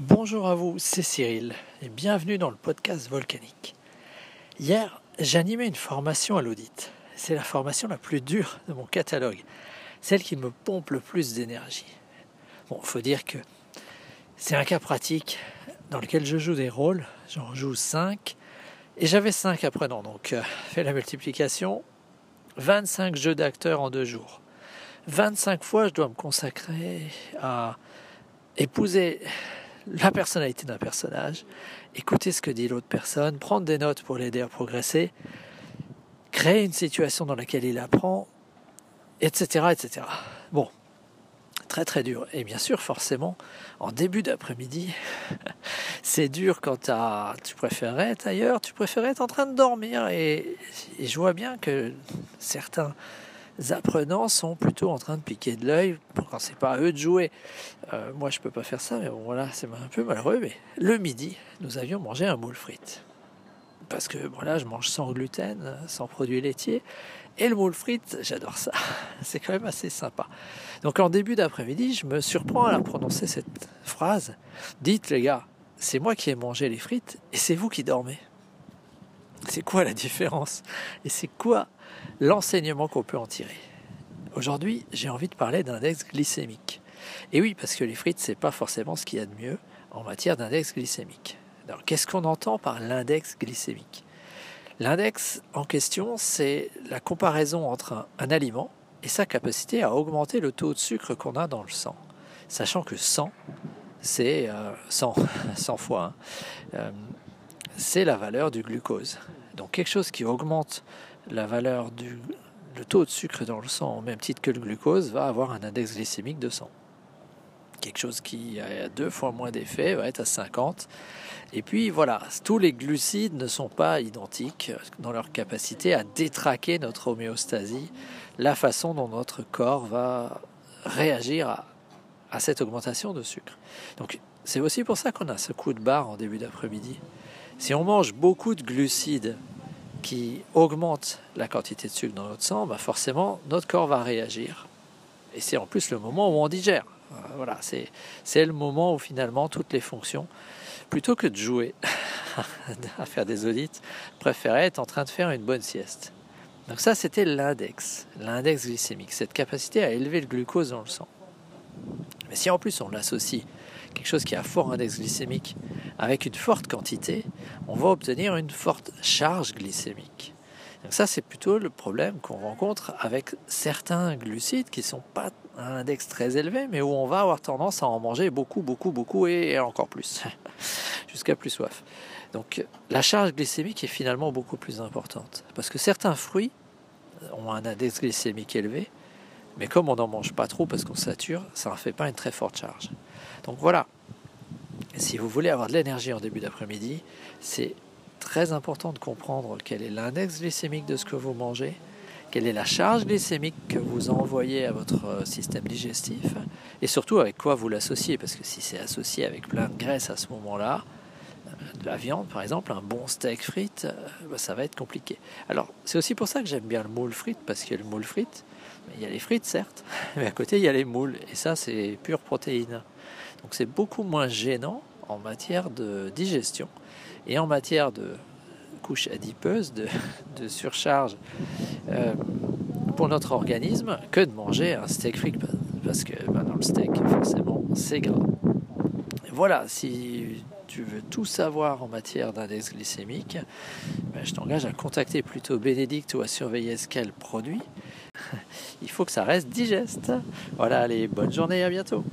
Bonjour à vous, c'est Cyril et bienvenue dans le podcast Volcanique. Hier, j'animais une formation à l'audit. C'est la formation la plus dure de mon catalogue, celle qui me pompe le plus d'énergie. Bon, faut dire que c'est un cas pratique dans lequel je joue des rôles, j'en joue 5 et j'avais 5 apprenants, donc euh, fais la multiplication, 25 jeux d'acteurs en deux jours. 25 fois, je dois me consacrer à épouser la personnalité d'un personnage, écouter ce que dit l'autre personne, prendre des notes pour l'aider à progresser, créer une situation dans laquelle il apprend, etc. etc. Bon, très très dur. Et bien sûr, forcément, en début d'après-midi, c'est dur quand tu préférais être ailleurs, tu préférais être en train de dormir. et je vois bien que certains apprenants sont plutôt en train de piquer de l'œil quand c'est pas à eux de jouer. Euh, moi, je peux pas faire ça, mais bon, voilà, c'est un peu malheureux. Mais le midi, nous avions mangé un moule frites. Parce que voilà, je mange sans gluten, sans produits laitiers. Et le moule frites, j'adore ça. C'est quand même assez sympa. Donc en début d'après-midi, je me surprends à prononcer cette phrase. Dites les gars, c'est moi qui ai mangé les frites et c'est vous qui dormez. C'est quoi la différence Et c'est quoi l'enseignement qu'on peut en tirer? Aujourd'hui, j'ai envie de parler d'index glycémique. Et oui, parce que les frites, c'est pas forcément ce qu'il y a de mieux en matière d'index glycémique. Alors, qu'est-ce qu'on entend par l'index glycémique? L'index en question, c'est la comparaison entre un, aliment et sa capacité à augmenter le taux de sucre qu'on a dans le sang. Sachant que 100, c'est 100, euh, 100 fois, c'est la valeur du glucose. Donc quelque chose qui augmente la valeur du le taux de sucre dans le sang au même titre que le glucose va avoir un index glycémique de 100. Quelque chose qui a deux fois moins d'effet va être à 50. Et puis voilà, tous les glucides ne sont pas identiques dans leur capacité à détraquer notre homéostasie, la façon dont notre corps va réagir à, à cette augmentation de sucre. Donc c'est aussi pour ça qu'on a ce coup de barre en début d'après-midi. Si on mange beaucoup de glucides qui augmentent la quantité de sucre dans notre sang, bah forcément notre corps va réagir. Et c'est en plus le moment où on digère. Euh, voilà, c'est le moment où finalement toutes les fonctions, plutôt que de jouer à faire des audits, préféraient être en train de faire une bonne sieste. Donc ça, c'était l'index, l'index glycémique, cette capacité à élever le glucose dans le sang. Mais si en plus on l'associe quelque chose qui a fort index glycémique avec une forte quantité, on va obtenir une forte charge glycémique. Donc ça, c'est plutôt le problème qu'on rencontre avec certains glucides qui sont pas à un index très élevé, mais où on va avoir tendance à en manger beaucoup, beaucoup, beaucoup et encore plus, jusqu'à plus soif. Donc la charge glycémique est finalement beaucoup plus importante, parce que certains fruits ont un index glycémique élevé, mais comme on n'en mange pas trop parce qu'on sature, ça ne fait pas une très forte charge. Donc voilà, si vous voulez avoir de l'énergie en début d'après-midi, c'est très important de comprendre quel est l'index glycémique de ce que vous mangez, quelle est la charge glycémique que vous envoyez à votre euh, système digestif, et surtout avec quoi vous l'associez, parce que si c'est associé avec plein de graisse à ce moment-là, de la viande par exemple, un bon steak frites, euh, bah, ça va être compliqué. Alors c'est aussi pour ça que j'aime bien le moule frites, parce que le moule frites, il y a les frites certes, mais à côté il y a les moules, et ça c'est pure protéine. Donc c'est beaucoup moins gênant en matière de digestion et en matière de couche adipeuse, de, surcharge euh, pour notre organisme que de manger un steak frites parce que ben, dans le steak forcément c'est gras. Voilà, si tu veux tout savoir en matière d'index glycémique, ben, je t'engage à contacter plutôt Bénédicte ou à surveiller ce qu'elle produit. Il faut que ça reste digeste. Voilà, allez, bonne journée, à bientôt.